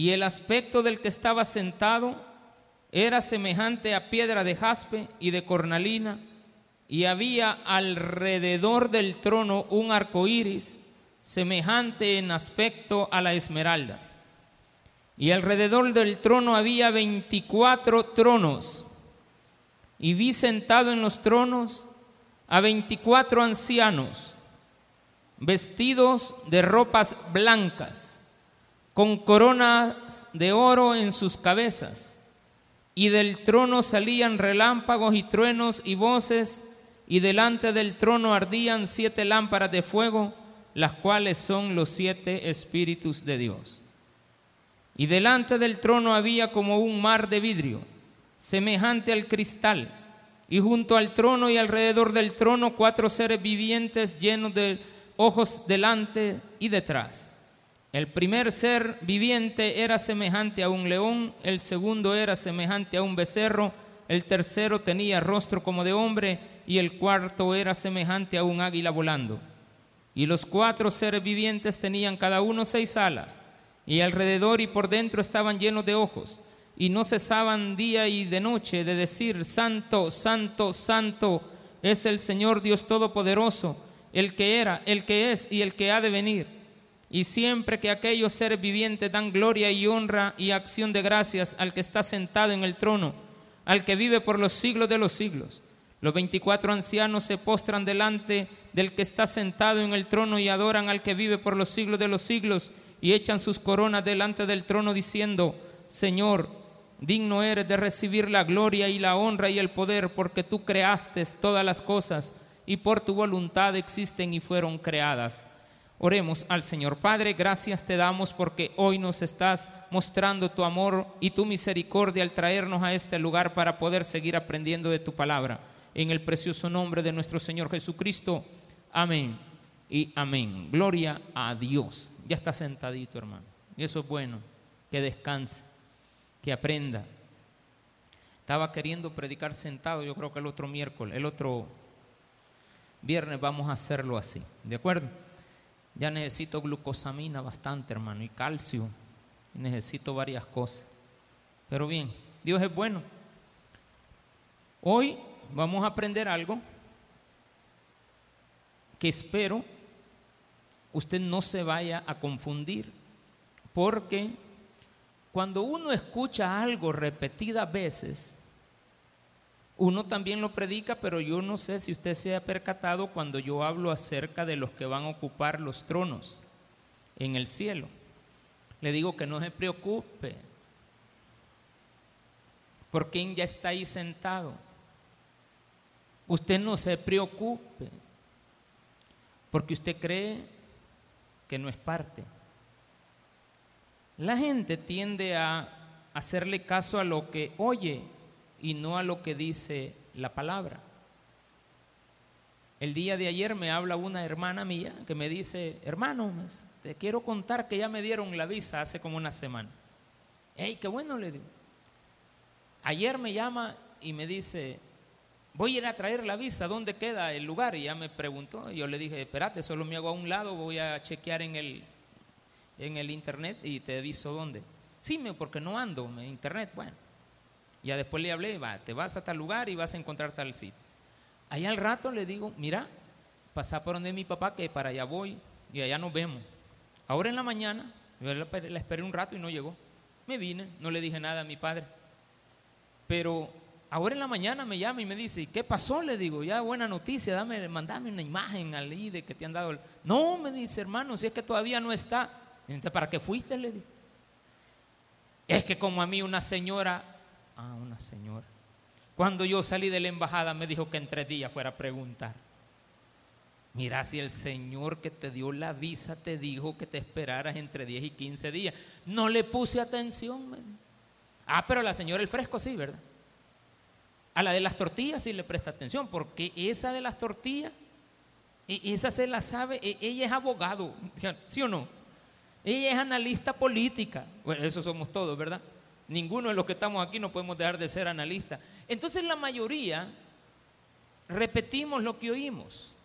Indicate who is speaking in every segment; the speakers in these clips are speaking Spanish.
Speaker 1: y el aspecto del que estaba sentado era semejante a piedra de jaspe y de cornalina, y había alrededor del trono un arco iris semejante en aspecto a la esmeralda. Y alrededor del trono había veinticuatro tronos, y vi sentado en los tronos a veinticuatro ancianos, vestidos de ropas blancas, con coronas de oro en sus cabezas, y del trono salían relámpagos y truenos y voces, y delante del trono ardían siete lámparas de fuego, las cuales son los siete espíritus de Dios. Y delante del trono había como un mar de vidrio, semejante al cristal, y junto al trono y alrededor del trono cuatro seres vivientes llenos de ojos delante y detrás. El primer ser viviente era semejante a un león, el segundo era semejante a un becerro, el tercero tenía rostro como de hombre y el cuarto era semejante a un águila volando. Y los cuatro seres vivientes tenían cada uno seis alas, y alrededor y por dentro estaban llenos de ojos, y no cesaban día y de noche de decir, Santo, Santo, Santo es el Señor Dios Todopoderoso, el que era, el que es y el que ha de venir. Y siempre que aquellos seres vivientes dan gloria y honra y acción de gracias al que está sentado en el trono, al que vive por los siglos de los siglos. Los veinticuatro ancianos se postran delante del que está sentado en el trono y adoran al que vive por los siglos de los siglos y echan sus coronas delante del trono diciendo, Señor, digno eres de recibir la gloria y la honra y el poder porque tú creaste todas las cosas y por tu voluntad existen y fueron creadas. Oremos al Señor. Padre, gracias te damos porque hoy nos estás mostrando tu amor y tu misericordia al traernos a este lugar para poder seguir aprendiendo de tu palabra. En el precioso nombre de nuestro Señor Jesucristo. Amén y amén. Gloria a Dios. Ya está sentadito, hermano. Y eso es bueno. Que descanse, que aprenda. Estaba queriendo predicar sentado, yo creo que el otro miércoles, el otro viernes vamos a hacerlo así. ¿De acuerdo? Ya necesito glucosamina bastante, hermano, y calcio. necesito varias cosas. Pero bien, Dios es bueno. Hoy vamos a aprender algo que espero usted no se vaya a confundir, porque cuando uno escucha algo repetidas veces, uno también lo predica, pero yo no sé si usted se ha percatado cuando yo hablo acerca de los que van a ocupar los tronos en el cielo. Le digo que no se preocupe, por quien ya está ahí sentado. Usted no se preocupe porque usted cree que no es parte. La gente tiende a hacerle caso a lo que oye y no a lo que dice la palabra. El día de ayer me habla una hermana mía que me dice, hermano, te quiero contar que ya me dieron la visa hace como una semana. ¡Ey, qué bueno! Le digo. Ayer me llama y me dice, voy a ir a traer la visa, ¿dónde queda el lugar? Y ya me preguntó, yo le dije, espérate, solo me hago a un lado, voy a chequear en el, en el internet y te aviso dónde. Sí, porque no ando en internet, bueno. Ya después le hablé, va, te vas a tal lugar y vas a encontrar tal sitio. Ahí al rato le digo, mira, pasa por donde mi papá, que para allá voy y allá nos vemos. Ahora en la mañana, yo la esperé un rato y no llegó. Me vine, no le dije nada a mi padre. Pero Ahora en la mañana me llama y me dice, ¿qué pasó? Le digo, ya buena noticia, dame, mandame una imagen al de que te han dado. No, me dice, hermano, si es que todavía no está. ¿para qué fuiste? Le digo. Es que como a mí una señora, ah, una señora, cuando yo salí de la embajada me dijo que en tres días fuera a preguntar. Mira, si el Señor que te dio la visa te dijo que te esperaras entre 10 y 15 días. No le puse atención. Ah, pero la señora el fresco sí, ¿verdad? A la de las tortillas sí le presta atención, porque esa de las tortillas, e, esa se la sabe, e, ella es abogado, ¿sí o no? Ella es analista política. Bueno, eso somos todos, ¿verdad? Ninguno de los que estamos aquí no podemos dejar de ser analista. Entonces la mayoría repetimos lo que oímos,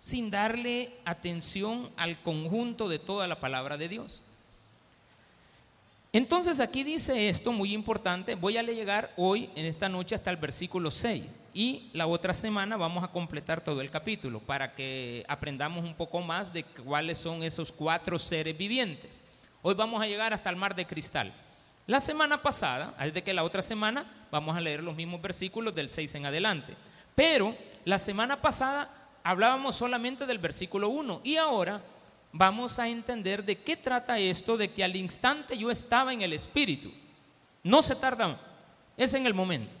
Speaker 1: sin darle atención al conjunto de toda la palabra de Dios. Entonces aquí dice esto muy importante, voy a llegar hoy en esta noche hasta el versículo 6 y la otra semana vamos a completar todo el capítulo para que aprendamos un poco más de cuáles son esos cuatro seres vivientes. Hoy vamos a llegar hasta el mar de cristal. La semana pasada, desde que la otra semana vamos a leer los mismos versículos del 6 en adelante. Pero la semana pasada hablábamos solamente del versículo 1 y ahora vamos a entender de qué trata esto de que al instante yo estaba en el Espíritu. No se tarda, es en el momento.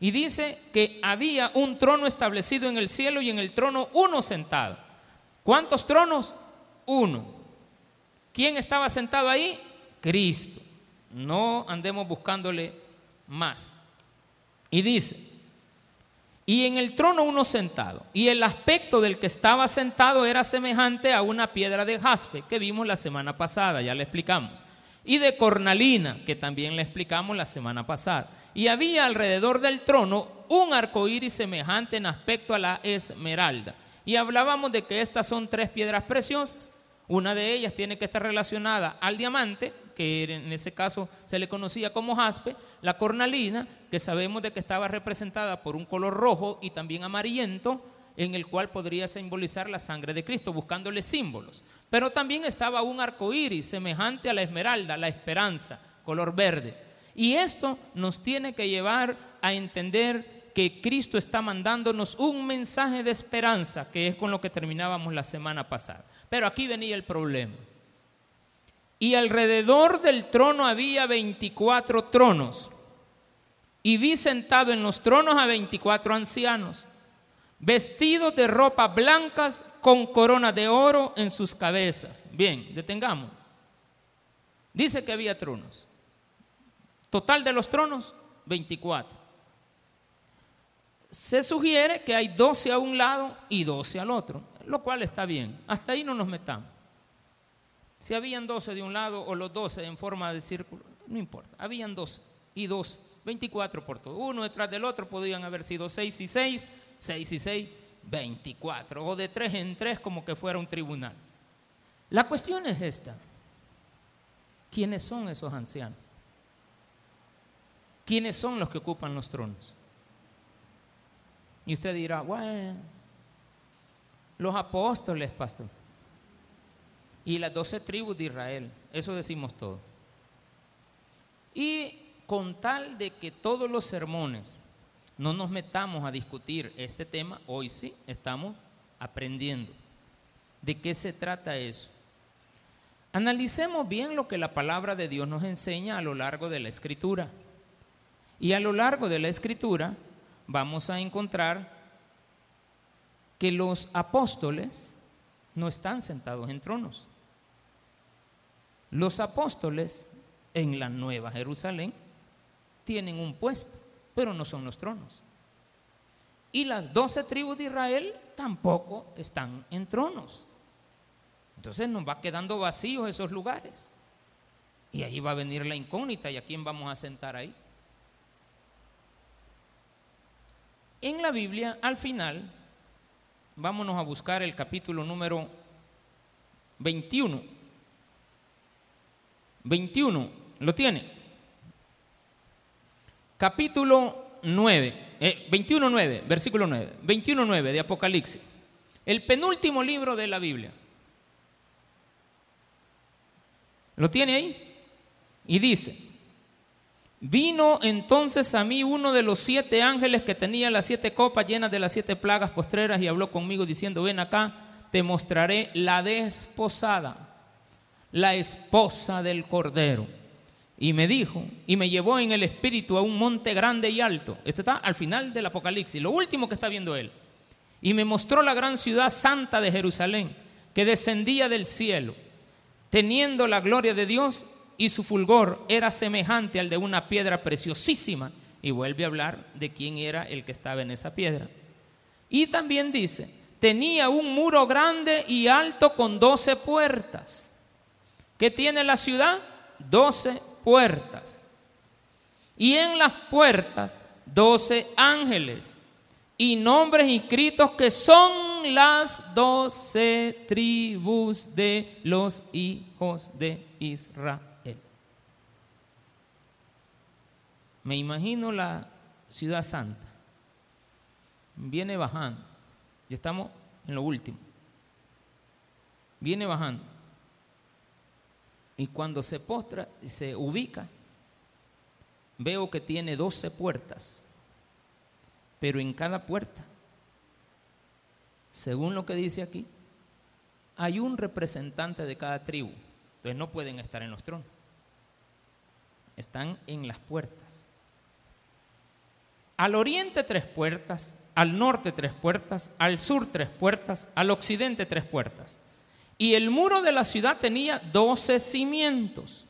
Speaker 1: Y dice que había un trono establecido en el cielo y en el trono uno sentado. ¿Cuántos tronos? Uno. ¿Quién estaba sentado ahí? Cristo. No andemos buscándole más. Y dice, y en el trono uno sentado. Y el aspecto del que estaba sentado era semejante a una piedra de jaspe que vimos la semana pasada, ya le explicamos. Y de cornalina, que también le explicamos la semana pasada. Y había alrededor del trono un arco iris semejante en aspecto a la esmeralda. Y hablábamos de que estas son tres piedras preciosas. Una de ellas tiene que estar relacionada al diamante, que en ese caso se le conocía como jaspe, la cornalina, que sabemos de que estaba representada por un color rojo y también amarillento, en el cual podría simbolizar la sangre de Cristo, buscándole símbolos. Pero también estaba un arco iris semejante a la esmeralda, la esperanza, color verde. Y esto nos tiene que llevar a entender que Cristo está mandándonos un mensaje de esperanza, que es con lo que terminábamos la semana pasada. Pero aquí venía el problema. Y alrededor del trono había 24 tronos. Y vi sentado en los tronos a 24 ancianos, vestidos de ropas blancas con corona de oro en sus cabezas. Bien, detengamos. Dice que había tronos. Total de los tronos, 24. Se sugiere que hay 12 a un lado y 12 al otro, lo cual está bien. Hasta ahí no nos metamos. Si habían 12 de un lado o los 12 en forma de círculo, no importa. Habían 12 y 2, 24 por todo. Uno detrás del otro podían haber sido 6 y 6, 6 y 6, 24. O de 3 en 3 como que fuera un tribunal. La cuestión es esta. ¿Quiénes son esos ancianos? ¿Quiénes son los que ocupan los tronos? Y usted dirá, bueno, los apóstoles, pastor y las doce tribus de Israel. Eso decimos todo. Y con tal de que todos los sermones no nos metamos a discutir este tema, hoy sí estamos aprendiendo. ¿De qué se trata eso? Analicemos bien lo que la palabra de Dios nos enseña a lo largo de la escritura. Y a lo largo de la escritura vamos a encontrar que los apóstoles no están sentados en tronos. Los apóstoles en la Nueva Jerusalén tienen un puesto, pero no son los tronos. Y las doce tribus de Israel tampoco están en tronos. Entonces nos va quedando vacíos esos lugares. Y ahí va a venir la incógnita y a quién vamos a sentar ahí. En la Biblia, al final, vámonos a buscar el capítulo número 21 21. ¿Lo tiene? Capítulo 9, eh, 21, 9, versículo 9, 21, 9 de Apocalipsis. El penúltimo libro de la Biblia. ¿Lo tiene ahí? Y dice, vino entonces a mí uno de los siete ángeles que tenía las siete copas llenas de las siete plagas postreras y habló conmigo diciendo, ven acá, te mostraré la desposada la esposa del Cordero. Y me dijo, y me llevó en el espíritu a un monte grande y alto. Esto está al final del Apocalipsis, lo último que está viendo él. Y me mostró la gran ciudad santa de Jerusalén, que descendía del cielo, teniendo la gloria de Dios y su fulgor era semejante al de una piedra preciosísima. Y vuelve a hablar de quién era el que estaba en esa piedra. Y también dice, tenía un muro grande y alto con doce puertas ¿Qué tiene la ciudad? Doce puertas. Y en las puertas, doce ángeles y nombres inscritos que son las doce tribus de los hijos de Israel. Me imagino la ciudad santa. Viene bajando. Ya estamos en lo último. Viene bajando. Y cuando se postra, se ubica, veo que tiene 12 puertas. Pero en cada puerta, según lo que dice aquí, hay un representante de cada tribu. Entonces no pueden estar en los tronos. Están en las puertas. Al oriente tres puertas, al norte tres puertas, al sur tres puertas, al occidente tres puertas. Y el muro de la ciudad tenía doce cimientos.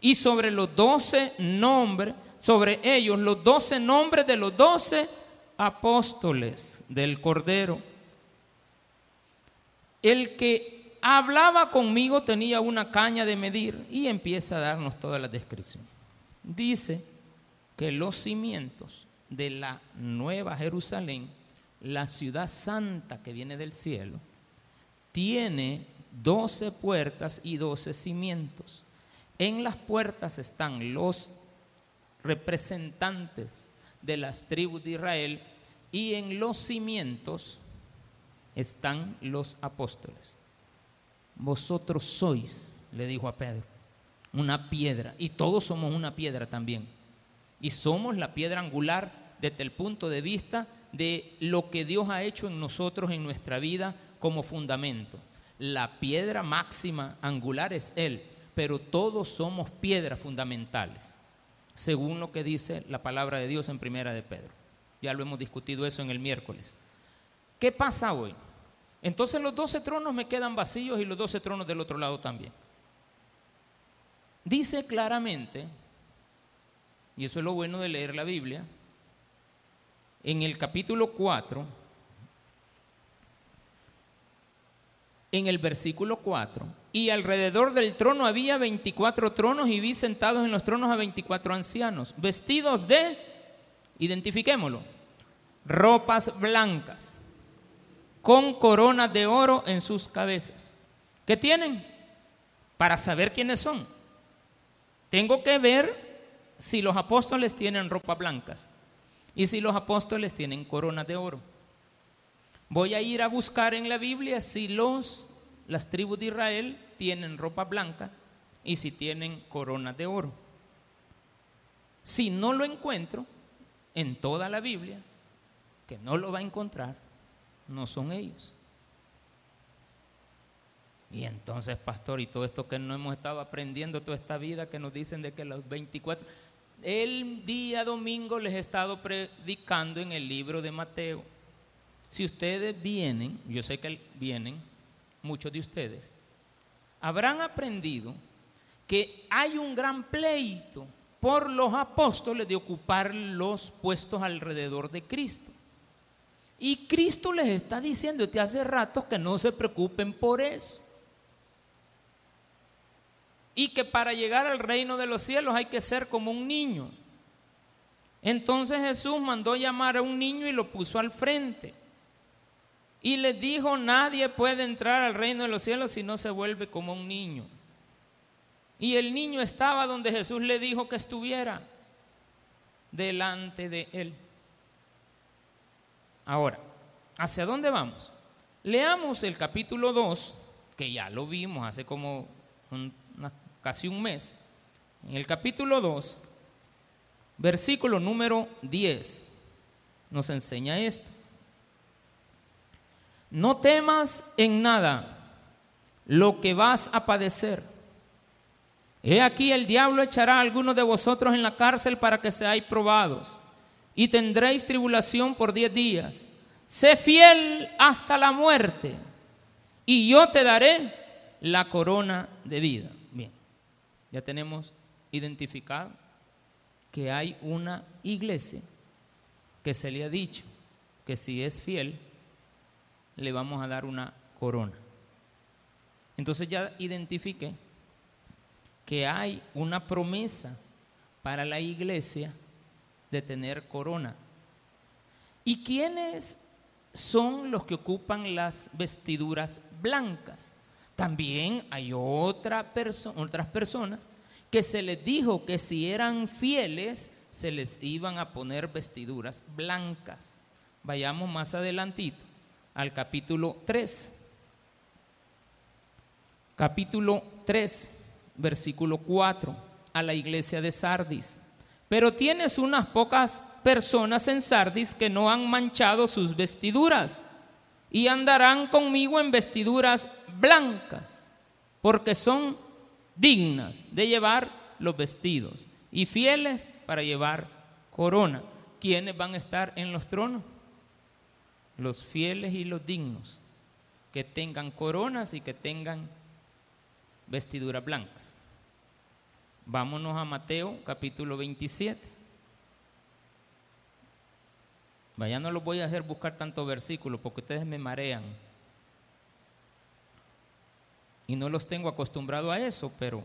Speaker 1: Y sobre los doce nombres, sobre ellos los doce nombres de los doce apóstoles del Cordero. El que hablaba conmigo tenía una caña de medir y empieza a darnos toda la descripción. Dice que los cimientos de la nueva Jerusalén, la ciudad santa que viene del cielo, tiene doce puertas y doce cimientos. En las puertas están los representantes de las tribus de Israel y en los cimientos están los apóstoles. Vosotros sois, le dijo a Pedro, una piedra y todos somos una piedra también. Y somos la piedra angular desde el punto de vista de lo que Dios ha hecho en nosotros, en nuestra vida, como fundamento. La piedra máxima angular es Él, pero todos somos piedras fundamentales, según lo que dice la palabra de Dios en Primera de Pedro. Ya lo hemos discutido eso en el miércoles. ¿Qué pasa hoy? Entonces los doce tronos me quedan vacíos y los doce tronos del otro lado también. Dice claramente, y eso es lo bueno de leer la Biblia, en el capítulo 4, en el versículo 4, y alrededor del trono había 24 tronos y vi sentados en los tronos a 24 ancianos, vestidos de, identifiquémoslo, ropas blancas, con coronas de oro en sus cabezas. ¿Qué tienen? Para saber quiénes son. Tengo que ver si los apóstoles tienen ropas blancas y si los apóstoles tienen coronas de oro. Voy a ir a buscar en la Biblia si los, las tribus de Israel tienen ropa blanca y si tienen coronas de oro. Si no lo encuentro en toda la Biblia, que no lo va a encontrar, no son ellos. Y entonces, pastor, y todo esto que no hemos estado aprendiendo toda esta vida, que nos dicen de que los 24, el día domingo les he estado predicando en el libro de Mateo. Si ustedes vienen, yo sé que vienen, muchos de ustedes, habrán aprendido que hay un gran pleito por los apóstoles de ocupar los puestos alrededor de Cristo. Y Cristo les está diciendo desde hace rato que no se preocupen por eso y que para llegar al reino de los cielos hay que ser como un niño. Entonces Jesús mandó llamar a un niño y lo puso al frente. Y les dijo, nadie puede entrar al reino de los cielos si no se vuelve como un niño. Y el niño estaba donde Jesús le dijo que estuviera, delante de él. Ahora, ¿hacia dónde vamos? Leamos el capítulo 2, que ya lo vimos hace como casi un mes, en el capítulo 2, versículo número 10, nos enseña esto. No temas en nada lo que vas a padecer. He aquí el diablo echará a algunos de vosotros en la cárcel para que seáis probados y tendréis tribulación por diez días. Sé fiel hasta la muerte y yo te daré la corona de vida ya tenemos identificado que hay una iglesia que se le ha dicho que si es fiel, le vamos a dar una corona. Entonces ya identifiqué que hay una promesa para la iglesia de tener corona. ¿Y quiénes son los que ocupan las vestiduras blancas? También hay otra otras personas que se les dijo que si eran fieles se les iban a poner vestiduras blancas. Vayamos más adelantito al capítulo 3. Capítulo 3, versículo 4, a la iglesia de Sardis. Pero tienes unas pocas personas en Sardis que no han manchado sus vestiduras y andarán conmigo en vestiduras blancas, porque son dignas de llevar los vestidos y fieles para llevar corona. ¿Quiénes van a estar en los tronos? Los fieles y los dignos, que tengan coronas y que tengan vestiduras blancas. Vámonos a Mateo capítulo 27. Vaya, no los voy a hacer buscar tantos versículos porque ustedes me marean. Y no los tengo acostumbrado a eso, pero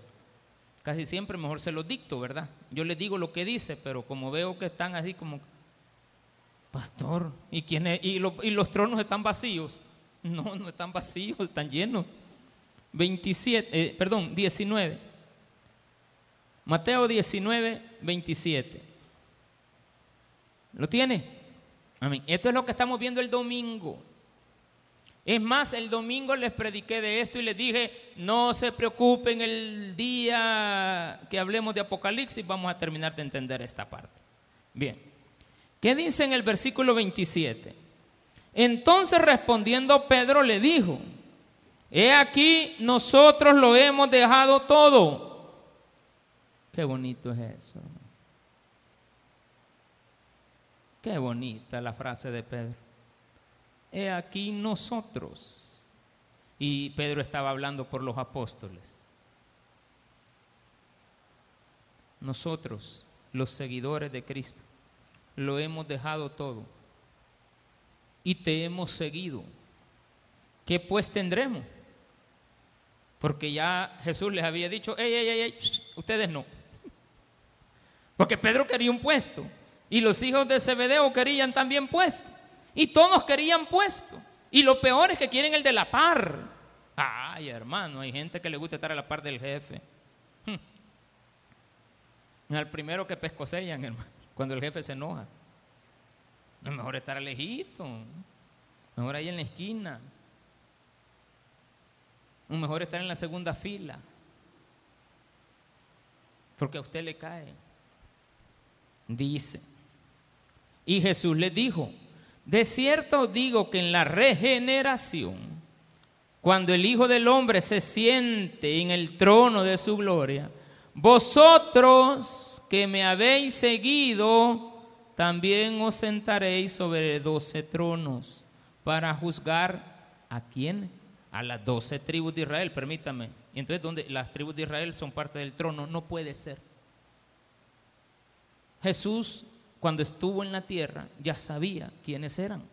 Speaker 1: casi siempre mejor se los dicto, ¿verdad? Yo les digo lo que dice, pero como veo que están así como, pastor, ¿y, quién y, los tronos están vacíos? No, no están vacíos, están llenos. 27, eh, perdón, 19. Mateo 19, 27. ¿Lo tiene? Amén. Esto es lo que estamos viendo el domingo. Es más, el domingo les prediqué de esto y les dije, no se preocupen el día que hablemos de Apocalipsis, vamos a terminar de entender esta parte. Bien, ¿qué dice en el versículo 27? Entonces respondiendo Pedro le dijo, he aquí nosotros lo hemos dejado todo. Qué bonito es eso. Qué bonita la frase de Pedro. He aquí nosotros. Y Pedro estaba hablando por los apóstoles. Nosotros, los seguidores de Cristo, lo hemos dejado todo y te hemos seguido. ¿Qué pues tendremos? Porque ya Jesús les había dicho, ey, ey, ey, ustedes no. Porque Pedro quería un puesto. Y los hijos de Zebedeo querían también puesto. Y todos querían puesto. Y lo peor es que quieren el de la par. Ay, hermano, hay gente que le gusta estar a la par del jefe. Hmm. Al primero que pescosellan, hermano, cuando el jefe se enoja. Es mejor estar alejito. Mejor ahí en la esquina. O mejor estar en la segunda fila. Porque a usted le cae. Dice. Y Jesús les dijo, de cierto digo que en la regeneración, cuando el Hijo del Hombre se siente en el trono de su gloria, vosotros que me habéis seguido, también os sentaréis sobre doce tronos para juzgar a quién? A las doce tribus de Israel, permítame. Entonces, donde las tribus de Israel son parte del trono, no puede ser. Jesús cuando estuvo en la tierra, ya sabía quiénes eran.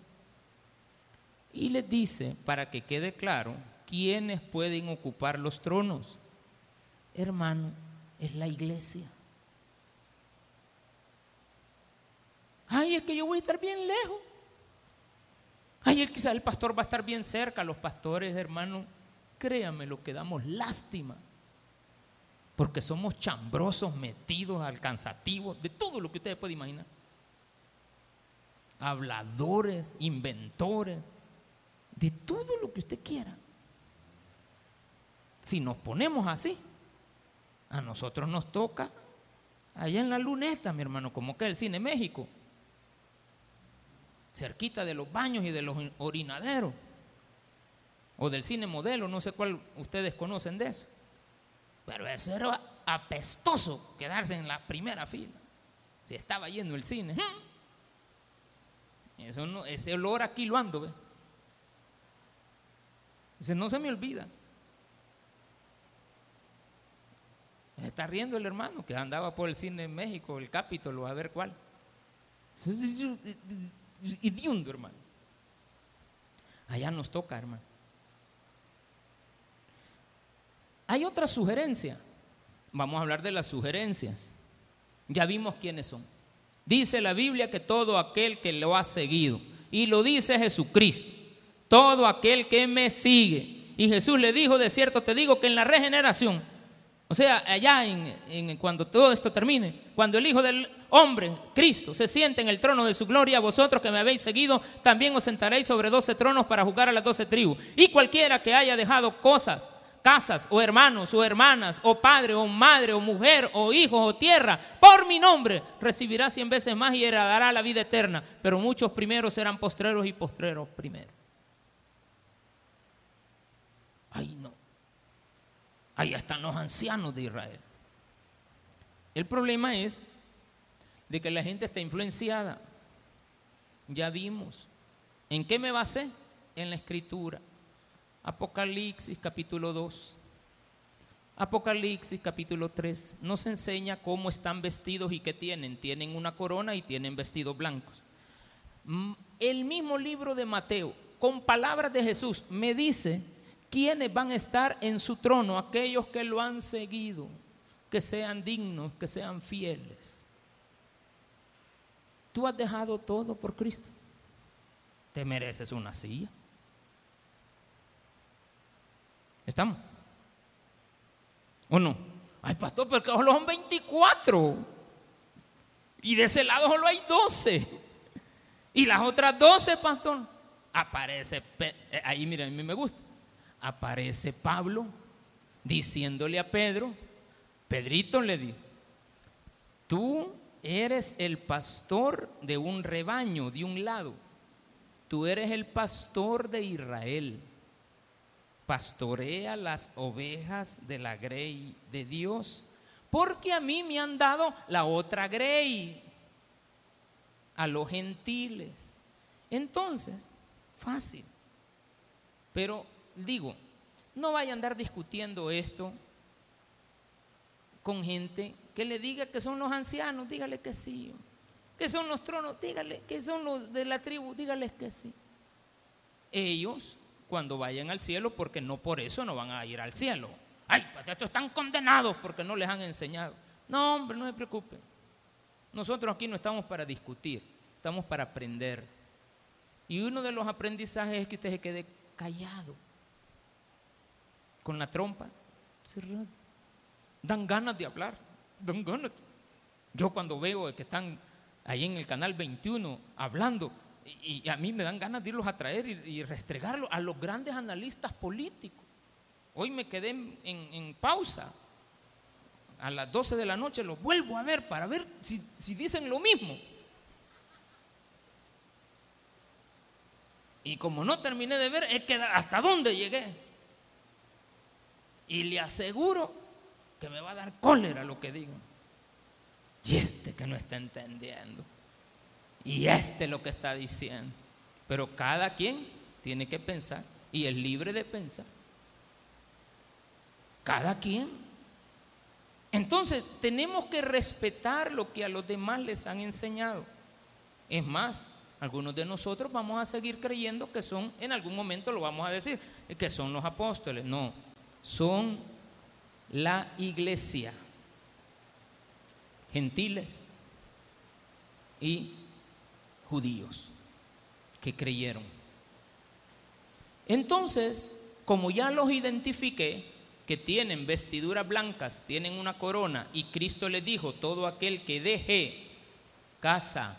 Speaker 1: Y les dice, para que quede claro, quiénes pueden ocupar los tronos. Hermano, es la iglesia. Ay, es que yo voy a estar bien lejos. Ay, quizá el pastor va a estar bien cerca. Los pastores, hermano, créanme, lo que damos lástima. Porque somos chambrosos, metidos, alcanzativos, de todo lo que ustedes pueden imaginar habladores, inventores, de todo lo que usted quiera. Si nos ponemos así, a nosotros nos toca allá en la luneta, mi hermano, como que el Cine México, cerquita de los baños y de los orinaderos, o del cine modelo, no sé cuál ustedes conocen de eso. Pero eso era apestoso quedarse en la primera fila. Si estaba yendo el cine. Eso no, ese olor aquí lo ando. Dice, no se me olvida. está riendo el hermano que andaba por el cine en México, el Capitolio, a ver cuál. Idiundo, hermano. Allá nos toca, hermano. Hay otra sugerencia. Vamos a hablar de las sugerencias. Ya vimos quiénes son. Dice la Biblia que todo aquel que lo ha seguido, y lo dice Jesucristo, todo aquel que me sigue. Y Jesús le dijo, de cierto te digo que en la regeneración, O sea, allá en, cuando todo esto termine, cuando el Hijo del Hombre, Cristo, se siente en el trono de su gloria, vosotros que me habéis seguido, también os sentaréis sobre doce tronos para jugar a las doce tribus. Y cualquiera que haya dejado cosas, casas, o hermanos, o hermanas, o padre, o madre, o mujer, o hijos, o tierra, por mi nombre, recibirá cien veces más y heredará la vida eterna. Pero muchos primeros serán postreros y postreros primeros. Ay, no. Ahí están los ancianos de Israel. El problema es de que la gente está influenciada. Ya vimos. ¿En qué me basé? En la escritura. Apocalipsis capítulo 2. Apocalipsis capítulo 3 nos enseña cómo están vestidos y qué tienen. Tienen una corona y tienen vestidos blancos. Mm, el mismo libro de Mateo, con palabras de Jesús, me dice ¿Quiénes van a estar en su trono? Aquellos que lo han seguido, que sean dignos, que sean fieles. Tú has dejado todo por Cristo. Te mereces una silla. ¿Estamos? ¿O no? Ay, pastor, porque solo son 24. Y de ese lado solo hay 12. Y las otras 12, pastor, aparece. Eh, ahí, mira, a mí me gusta aparece Pablo diciéndole a Pedro, Pedrito le dijo, tú eres el pastor de un rebaño, de un lado, tú eres el pastor de Israel, pastorea las ovejas de la grey de Dios, porque a mí me han dado la otra grey, a los gentiles. Entonces, fácil. Pero digo, no vaya a andar discutiendo esto con gente que le diga que son los ancianos, dígale que sí. Que son los tronos, dígale que son los de la tribu, dígales que sí. Ellos, cuando vayan al cielo, porque no por eso no van a ir al cielo. Ay, pues estos están condenados porque no les han enseñado. No, hombre, no se preocupen. Nosotros aquí no estamos para discutir, estamos para aprender. Y uno de los aprendizajes es que usted se quede callado con la trompa. Dan ganas de hablar, dan ganas. Yo cuando veo que están ahí en el canal 21 hablando, y, a mí me dan ganas de irlos a traer y, restregarlos a los grandes analistas políticos. Hoy me quedé en, pausa. A las 12 de la noche los vuelvo a ver para ver si, si dicen lo mismo. Y como no terminé de ver, es que hasta dónde llegué. Y le aseguro que me va a dar cólera lo que digo. Y este que no está entendiendo. Y este lo que está diciendo. Pero cada quien tiene que pensar y es libre de pensar. Cada quien. Entonces tenemos que respetar lo que a los demás les han enseñado. Es más, algunos de nosotros vamos a seguir creyendo que son, en algún momento lo vamos a decir, que son los apóstoles. No, son la iglesia, gentiles y judíos que creyeron. Entonces, como ya los identifiqué, que tienen vestiduras blancas, tienen una corona, y Cristo les dijo, todo aquel que deje casa,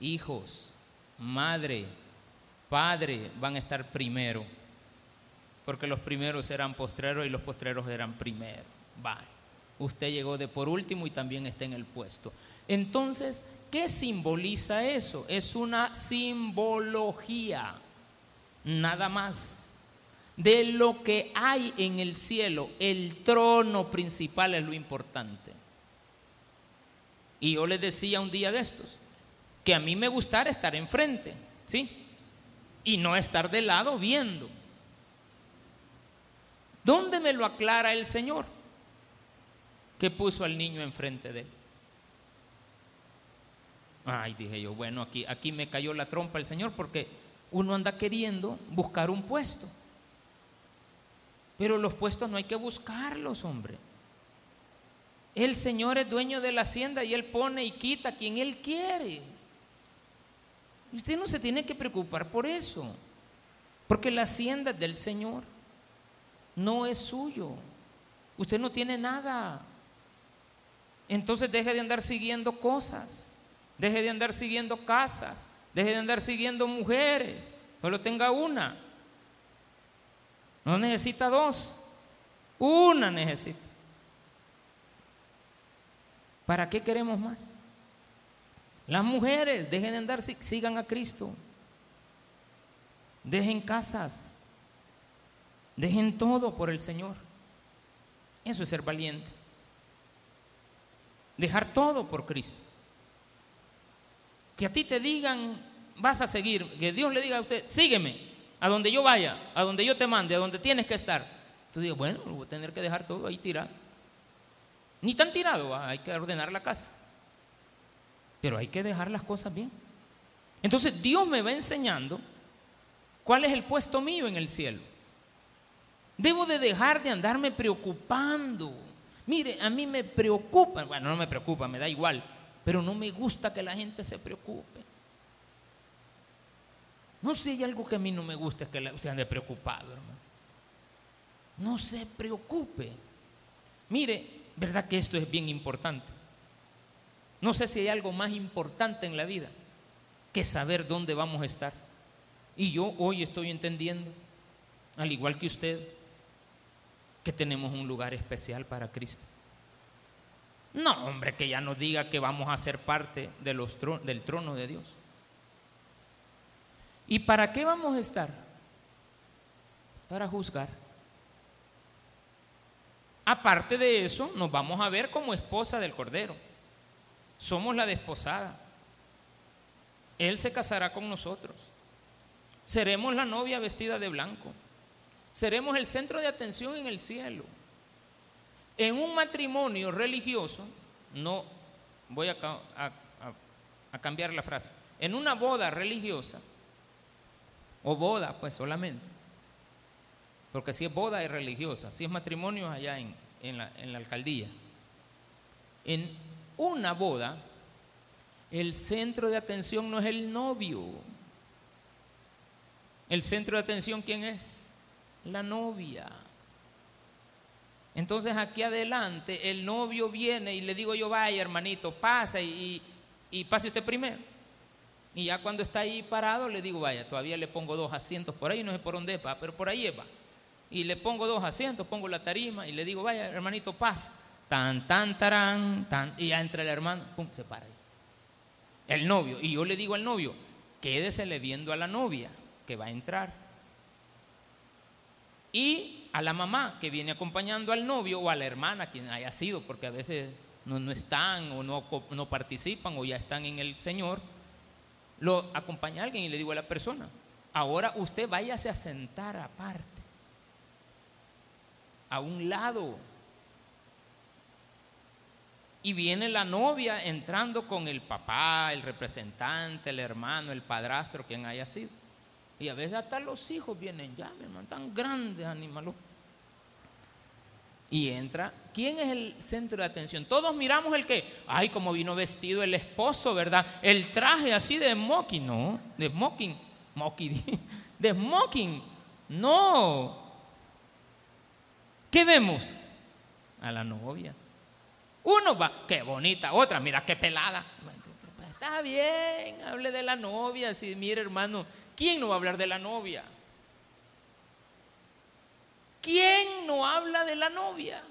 Speaker 1: hijos, madre, padre, van a estar primero porque los primeros eran postreros y los postreros eran primeros. Va, usted llegó de por último y también está en el puesto. Entonces, ¿qué simboliza eso? Es una simbología, nada más, de lo que hay en el cielo. El trono principal es lo importante. Y yo les decía un día de estos, que a mí me gustara estar enfrente, ¿sí? Y no estar de lado viendo. ¿Dónde me lo aclara el Señor? Que puso al niño enfrente de él. Ay, dije yo, bueno, aquí, aquí me cayó la trompa el Señor porque uno anda queriendo buscar un puesto. Pero los puestos no hay que buscarlos, hombre. El Señor es dueño de la hacienda y Él pone y quita a quien Él quiere. Usted no se tiene que preocupar por eso, porque la hacienda es del Señor no es suyo. Usted no tiene nada. Entonces deje de andar siguiendo cosas. Deje de andar siguiendo casas. Deje de andar siguiendo mujeres. Solo tenga una. No necesita dos. Una necesita. ¿Para qué queremos más? Las mujeres, dejen de andar, sigan a Cristo. Dejen casas. Dejen todo por el Señor. Eso es ser valiente. Dejar todo por Cristo. Que a ti te digan, vas a seguir, que Dios le diga a usted, sígueme, a donde yo vaya, a donde yo te mande, a donde tienes que estar. Tú dices, bueno, voy a tener que dejar todo ahí tirado. Ni tan tirado, hay que ordenar la casa. Pero hay que dejar las cosas bien. Entonces Dios me va enseñando cuál es el puesto mío en el cielo. Debo de dejar de andarme preocupando. Mire, a mí me preocupa, bueno, no me preocupa, me da igual, pero no me gusta que la gente se preocupe. No sé, hay algo que a mí no me gusta, es que usted ande preocupado, hermano. No se preocupe. Mire, verdad que esto es bien importante. No sé si hay algo más importante en la vida que saber dónde vamos a estar. Y yo hoy estoy entendiendo, al igual que usted, que tenemos un lugar especial para Cristo. No, hombre, que ya nos diga que vamos a ser parte del trono de Dios. ¿Y para qué vamos a estar? Para juzgar. Aparte de eso, nos vamos a ver como esposa del Cordero. Somos la desposada. Él se casará con nosotros. Seremos la novia vestida de blanco. Seremos el centro de atención en el cielo. En un matrimonio religioso, no, voy a, cambiar la frase, en una boda religiosa, o boda pues solamente, porque si es boda es religiosa, si es matrimonio allá en, la, en la alcaldía. En una boda, el centro de atención no es el novio. El centro de atención, ¿quién es? La novia. Entonces aquí adelante el novio viene y le digo yo, vaya hermanito, pasa y, y pase usted primero. Y ya cuando está ahí parado, le digo, vaya, todavía le pongo dos asientos por ahí, no sé por dónde va, pero por ahí va. Y le pongo dos asientos, pongo la tarima y le digo, vaya, hermanito, pasa. Tan, tan, tarán, tan. Y ya entra el hermano, pum, se para ahí. El novio. Y yo le digo al novio, quédesele viendo a la novia que va a entrar. Y a la mamá que viene acompañando al novio o a la hermana, quien haya sido, porque a veces no, no están o no, no participan o ya están en el Señor lo acompaña a alguien y le digo a la persona, ahora usted váyase a sentar aparte, a un lado. Y viene la novia entrando con el papá, el representante, el hermano, el padrastro, quien haya sido. Y a veces hasta los hijos vienen ya, mi hermano, tan grandes animales. Y entra, ¿quién es el centro de atención? Todos miramos el que, ay, como vino vestido el esposo, ¿verdad? El traje así de smoking, no, de smoking, de smoking, no. ¿Qué vemos? A la novia. Uno va, qué bonita, otra, mira qué pelada. Está bien, hable de la novia, sí, mire hermano, ¿quién no va a hablar de la novia? ¿Quién no habla de la novia?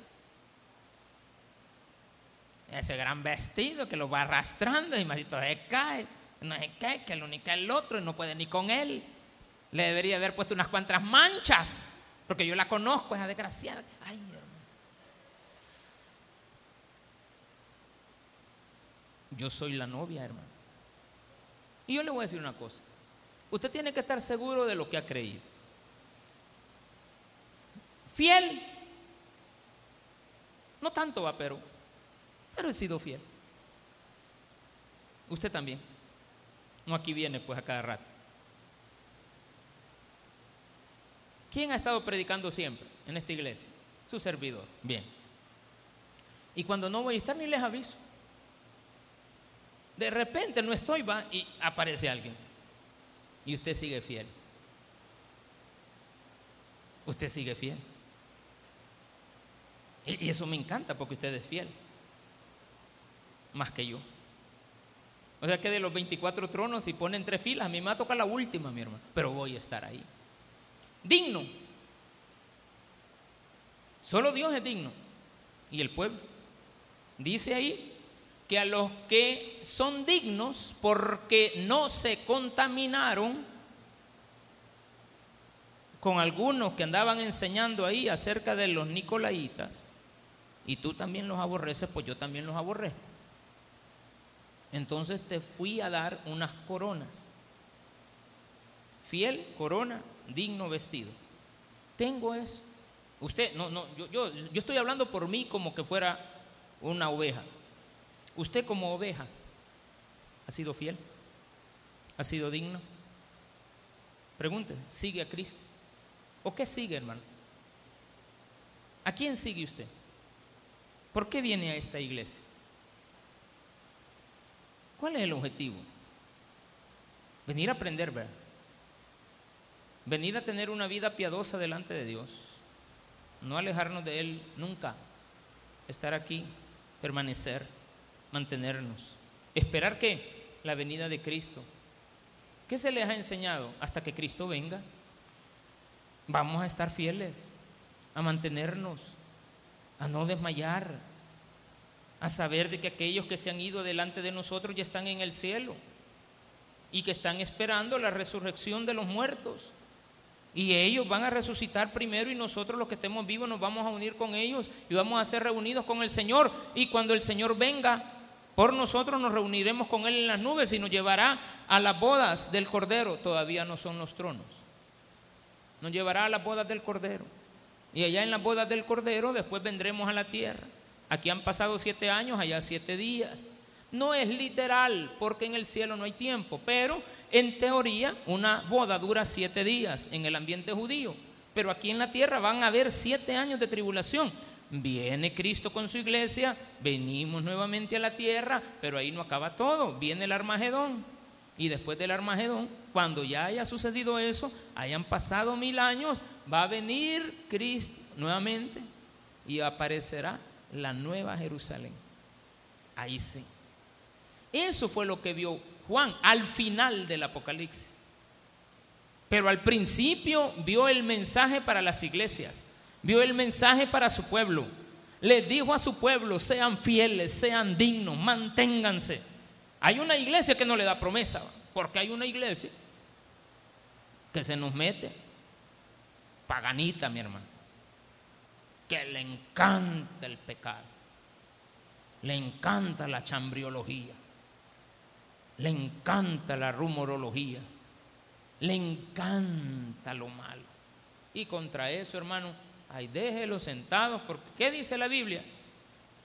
Speaker 1: Ese gran vestido que lo va arrastrando y más se cae, no se cae, que lo único el otro y no puede ni con él. Le debería haber puesto unas cuantas manchas, porque yo la conozco, esa desgraciada. Ay, Yo soy la novia, hermano. Y yo le voy a decir una cosa. Usted tiene que estar seguro de lo que ha creído. Fiel. No tanto va, pero, pero he sido fiel. Usted también. No aquí viene pues a cada rato. ¿Quién ha estado predicando siempre en esta iglesia? Su servidor. Bien. Y cuando no voy a estar ni les aviso. De repente no estoy, va y aparece alguien. Y usted sigue fiel. Usted sigue fiel. Y eso me encanta porque usted es fiel. Más que yo. O sea que de los 24 tronos, si ponen tres filas, a mí me la última, mi hermano. Pero voy a estar ahí. Digno. Solo Dios es digno. Y el pueblo. Dice ahí que a los que son dignos porque no se contaminaron con algunos que andaban enseñando ahí acerca de los nicolaitas, y tú también los aborreces, pues yo también los aborrezco. Entonces te fui a dar unas coronas. Fiel, corona, digno vestido. Tengo eso. Usted, no, no, yo, yo, yo estoy hablando por mí como que fuera una oveja. Usted como oveja ha sido fiel, ha sido digno. Pregunte, ¿sigue a Cristo? ¿O qué sigue, hermano? ¿A quién sigue usted? ¿Por qué viene a esta iglesia? ¿Cuál es el objetivo? Venir a aprender, ¿verdad? Venir a tener una vida piadosa delante de Dios. No alejarnos de Él nunca. Estar aquí, permanecer, mantenernos. Esperar que la venida de Cristo. ¿Qué se les ha enseñado hasta que Cristo venga? Vamos a estar fieles, a mantenernos, a no desmayar, a saber de que aquellos que se han ido delante de nosotros ya están en el cielo y que están esperando la resurrección de los muertos. Y ellos van a resucitar primero y nosotros los que estemos vivos nos vamos a unir con ellos y vamos a ser reunidos con el Señor. Y cuando el Señor venga por nosotros nos reuniremos con Él en las nubes y nos llevará a las bodas del Cordero. Todavía no son los tronos nos llevará a las bodas del Cordero. Y allá en las bodas del Cordero después vendremos a la tierra. Aquí han pasado siete años, allá siete días. No es literal porque en el cielo no hay tiempo, pero en teoría una boda dura siete días en el ambiente judío. Pero aquí en la tierra van a haber siete años de tribulación. Viene Cristo con su iglesia, venimos nuevamente a la tierra, pero ahí no acaba todo. Viene el Armagedón. Y después del Armagedón, cuando ya haya sucedido eso, hayan pasado mil años, va a venir Cristo nuevamente y aparecerá la nueva Jerusalén. Ahí sí. Eso fue lo que vio Juan al final del Apocalipsis. Pero al principio vio el mensaje para las iglesias, vio el mensaje para su pueblo. Le dijo a su pueblo, sean fieles, sean dignos, manténganse. Hay una iglesia que no le da promesa, porque hay una iglesia que se nos mete, paganita, mi hermano, que le encanta el pecado, le encanta la chambriología, le encanta la rumorología, le encanta lo malo. Y contra eso, hermano, ay, déjelos sentados, porque ¿qué dice la Biblia?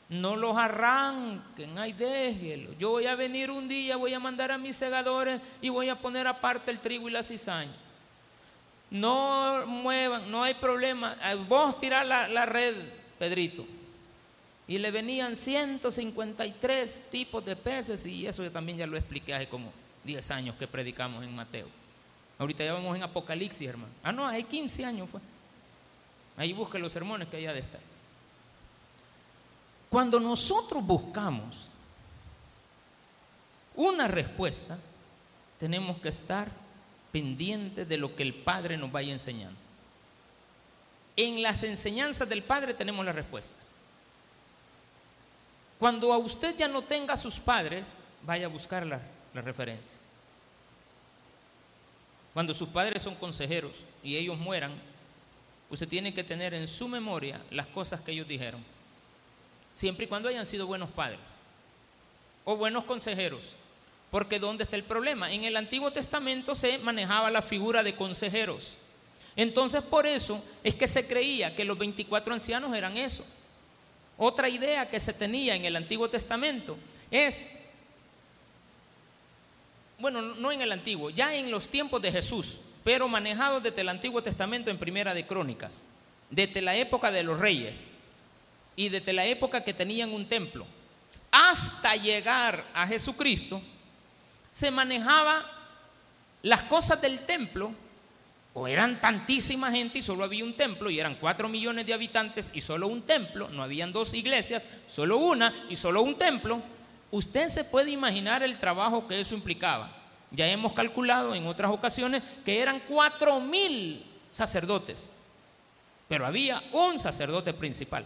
Speaker 1: no los arranquen, ay déjelo. Yo voy a venir un día, voy a mandar a mis segadores y voy a poner aparte el trigo y la cizaña. No muevan, no hay problema. Vos tirar la, la red, Pedrito. Y le venían 153 tipos de peces y eso yo también ya lo expliqué hace como 10 años que predicamos en Mateo. Ahorita ya vamos en Apocalipsis, hermano. Ah, no, hay 15 años fue. Ahí busque los sermones que haya de estar. Cuando nosotros buscamos una respuesta, tenemos que estar pendientes de lo que el Padre nos vaya enseñando. En las enseñanzas del Padre tenemos las respuestas. Cuando a usted ya no tenga sus padres, vaya a buscar la, la referencia. Cuando sus padres son consejeros y ellos mueran, usted tiene que tener en su memoria las cosas que ellos dijeron siempre y cuando hayan sido buenos padres o buenos consejeros. Porque ¿dónde está el problema? En el Antiguo Testamento se manejaba la figura de consejeros. Entonces por eso es que se creía que los 24 ancianos eran eso. Otra idea que se tenía en el Antiguo Testamento es, bueno, no en el Antiguo, ya en los tiempos de Jesús, pero manejado desde el Antiguo Testamento en Primera de Crónicas, desde la época de los reyes y desde la época que tenían un templo hasta llegar a Jesucristo, se manejaba las cosas del templo o eran tantísima gente y solo había un templo, y eran cuatro millones de habitantes y solo un templo, no habían dos iglesias, solo una y solo un templo, usted se puede imaginar el trabajo que eso implicaba. Ya hemos calculado en otras ocasiones que eran cuatro mil sacerdotes, pero había un sacerdote principal,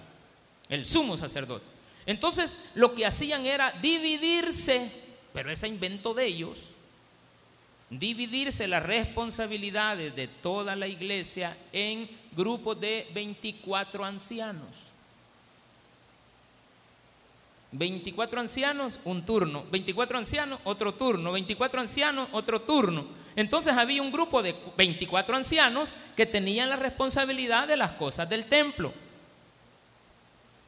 Speaker 1: el sumo sacerdote. Entonces lo que hacían era dividirse, pero ese invento de ellos, dividirse las responsabilidades de toda la iglesia en grupos de 24 ancianos. 24 ancianos, un turno. 24 ancianos, otro turno. 24 ancianos, otro turno. Entonces había un grupo de 24 ancianos que tenían la responsabilidad de las cosas del templo.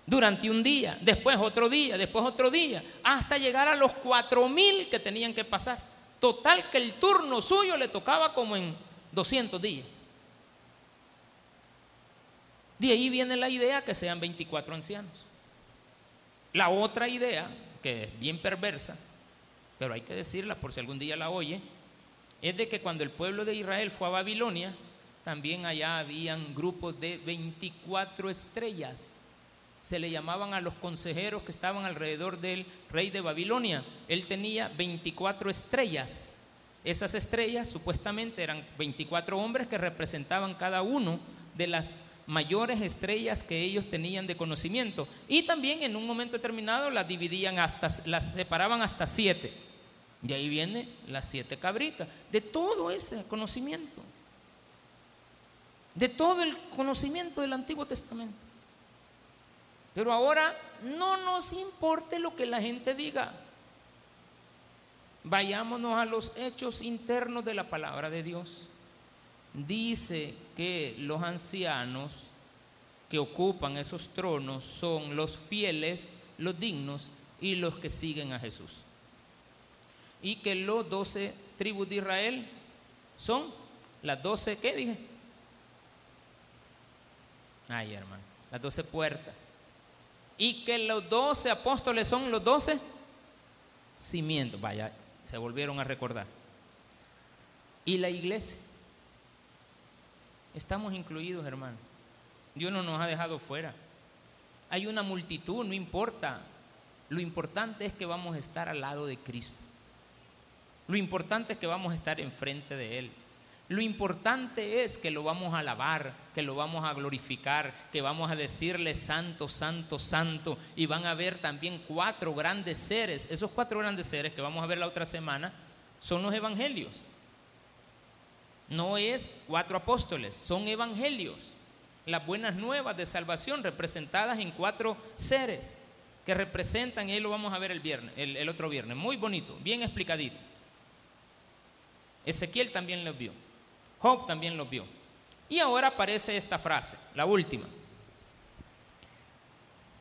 Speaker 1: Durante un día, después otro día, después otro día, hasta llegar a los 4000 que tenían que pasar. Total que el turno suyo le tocaba como en 200 días. De ahí viene la idea que sean 24 ancianos. La otra idea, que es bien perversa, pero hay que decirla por si algún día la oye, es de que cuando el pueblo de Israel fue a Babilonia, también allá habían grupos de 24 estrellas. Se le llamaban a los consejeros que estaban alrededor del rey de Babilonia. Él tenía 24 estrellas. Esas estrellas supuestamente eran 24 hombres que representaban cada uno de las mayores estrellas que ellos tenían de conocimiento. Y también en un momento determinado las dividían hasta, las separaban hasta siete. Y ahí viene las siete cabritas. De todo ese conocimiento. De todo el conocimiento del Antiguo Testamento. Pero ahora no nos importe lo que la gente diga. Vayámonos a los hechos internos de la palabra de Dios dice que los ancianos que ocupan esos tronos son los fieles, los dignos y los que siguen a Jesús. Y que los doce tribus de Israel son las doce, ¿qué dije? Ay, hermano, las doce puertas. Y que los doce apóstoles son los doce cimientos. Vaya, se volvieron a recordar. Y la iglesia Estamos incluidos, hermano. Dios no nos ha dejado fuera. Hay una multitud, no importa. Lo importante es que vamos a estar al lado de Cristo. Lo importante es que vamos a estar enfrente de Él. Lo importante es que lo vamos a alabar, que lo vamos a glorificar, que vamos a decirle santo, santo, santo. Y van a ver también cuatro grandes seres. Esos cuatro grandes seres que vamos a ver la otra semana son los evangelios. No es cuatro apóstoles, son evangelios, las buenas nuevas de salvación representadas en cuatro seres que representan, y ahí lo vamos a ver el viernes, el, otro viernes, muy bonito, bien explicadito. Ezequiel también lo vio, Job también lo vio. Y ahora aparece esta frase, la última.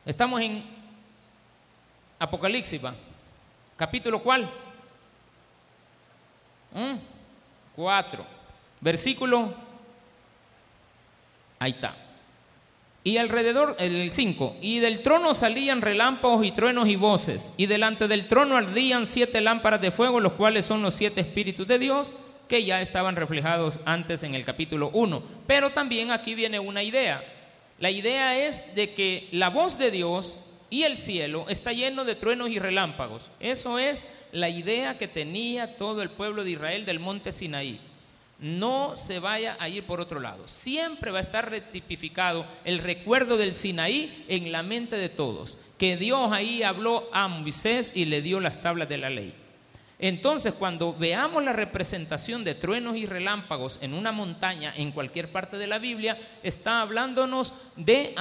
Speaker 1: Estamos en Apocalipsis, capítulo cuál? ¿Mm? Cuatro. Versículo, ahí está. Y alrededor, el 5, y del trono salían relámpagos y truenos y voces, y delante del trono ardían siete lámparas de fuego, los cuales son los siete espíritus de Dios, que ya estaban reflejados antes en el capítulo 1. Pero también aquí viene una idea. La idea es de que la voz de Dios y el cielo está lleno de truenos y relámpagos. Eso es la idea que tenía todo el pueblo de Israel del monte Sinaí no se vaya a ir por otro lado. Siempre va a estar retipificado el recuerdo del Sinaí en la mente de todos, que Dios ahí habló a Moisés y le dio las tablas de la ley. Entonces, cuando veamos la representación de truenos y relámpagos en una montaña, en cualquier parte de la Biblia, está hablándonos de,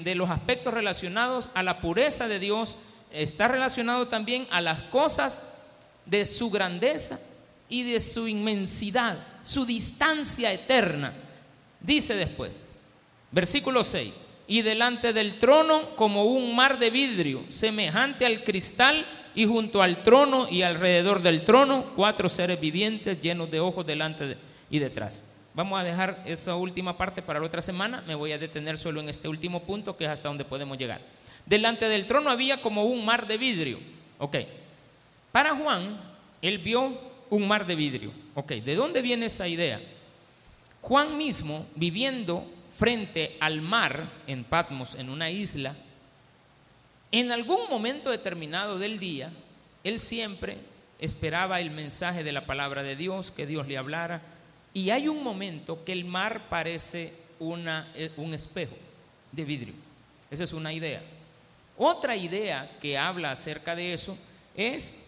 Speaker 1: de los aspectos relacionados a la pureza de Dios, está relacionado también a las cosas de su grandeza y de su inmensidad, su distancia eterna. Dice después, versículo 6, y delante del trono como un mar de vidrio, semejante al cristal, y junto al trono y alrededor del trono, cuatro seres vivientes llenos de ojos delante y detrás. Vamos a dejar esa última parte para la otra semana, me voy a detener solo en este último punto, que es hasta donde podemos llegar. Delante del trono había como un mar de vidrio. Ok. Para Juan, él vio un mar de vidrio. Ok, ¿de dónde viene esa idea? Juan mismo, viviendo frente al mar en Patmos, en una isla, en algún momento determinado del día, él siempre esperaba el mensaje de la palabra de Dios, que Dios le hablara, y hay un momento que el mar parece una, eh, un espejo de vidrio. Esa es una idea. Otra idea que habla acerca de eso es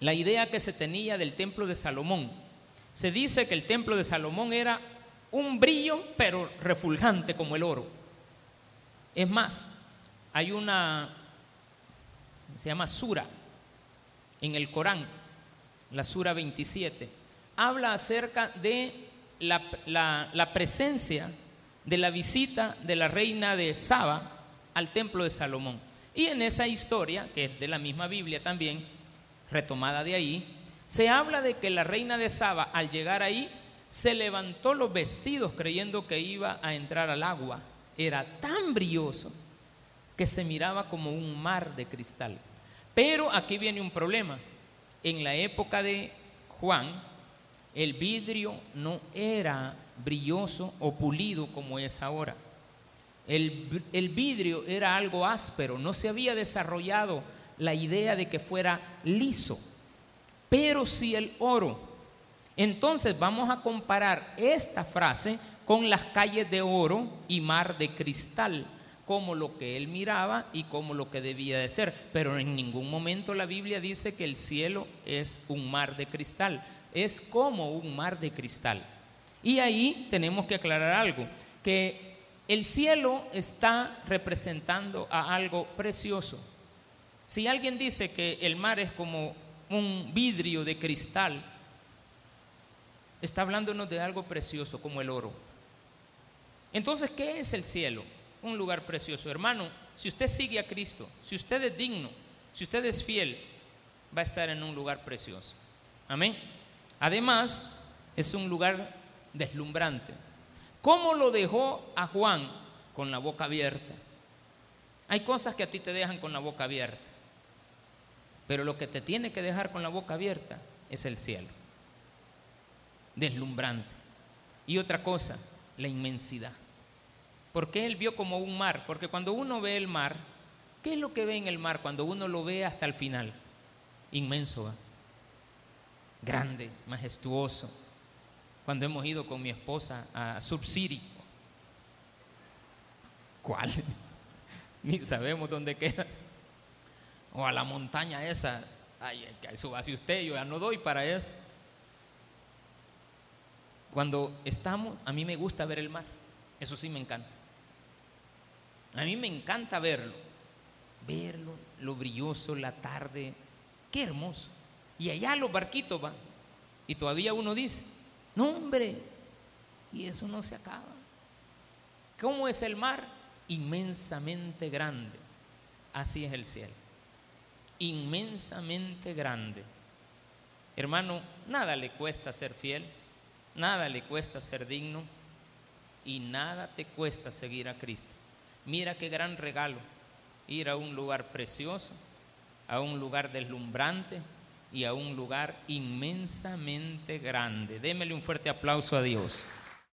Speaker 1: la idea que se tenía del templo de Salomón. Se dice que el templo de Salomón era un brillo, pero refulgante como el oro. Es más, hay una, se llama Sura, en el Corán, la Sura 27, habla acerca de la, la presencia de la visita de la reina de Saba al templo de Salomón. Y en esa historia, que es de la misma Biblia también, retomada de ahí, se habla de que la reina de Saba al llegar ahí se levantó los vestidos creyendo que iba a entrar al agua. Era tan brilloso que se miraba como un mar de cristal. Pero aquí viene un problema. En la época de Juan, el vidrio no era brilloso o pulido como es ahora. El, el, vidrio era algo áspero, no se había desarrollado la idea de que fuera liso, pero si el oro entonces vamos a comparar esta frase con las calles de oro y mar de cristal, como lo que él miraba y como lo que debía de ser. Pero en ningún momento la Biblia dice que el cielo es un mar de cristal, es como un mar de cristal. Y ahí tenemos que aclarar algo, que el cielo está representando a algo precioso. Si alguien dice que el mar es como un vidrio de cristal, está hablándonos de algo precioso como el oro. Entonces, ¿qué es el cielo? Un lugar precioso. Hermano, si usted sigue a Cristo, si usted es digno, si usted es fiel, va a estar en un lugar precioso. Amén. Además, es un lugar deslumbrante. ¿Cómo lo dejó a Juan con la boca abierta? Hay cosas que a ti te dejan con la boca abierta, pero lo que te tiene que dejar con la boca abierta es el cielo deslumbrante. Y otra cosa, la inmensidad. porque él vio como un mar? Porque cuando uno ve el mar, ¿qué es lo que ve en el mar cuando uno lo ve hasta el final? Inmenso, grande, majestuoso. Cuando hemos ido con mi esposa a Subsiri, ¿cuál? Ni sabemos dónde queda. O a la montaña esa, ay, si usted, yo ya no doy para eso. Cuando estamos, a mí me gusta ver el mar, eso sí me encanta. A mí me encanta verlo, verlo, lo brilloso, la tarde, qué hermoso. Y allá los barquitos van. Y todavía uno dice, no hombre, y eso no se acaba. ¿Cómo es el mar? Inmensamente grande. Así es el cielo. Inmensamente grande. Hermano, nada le cuesta ser fiel. Nada le cuesta ser digno y nada te cuesta seguir a Cristo. Mira qué gran regalo ir a un lugar precioso, a un lugar deslumbrante y a un lugar inmensamente grande. Démele un fuerte aplauso a Dios.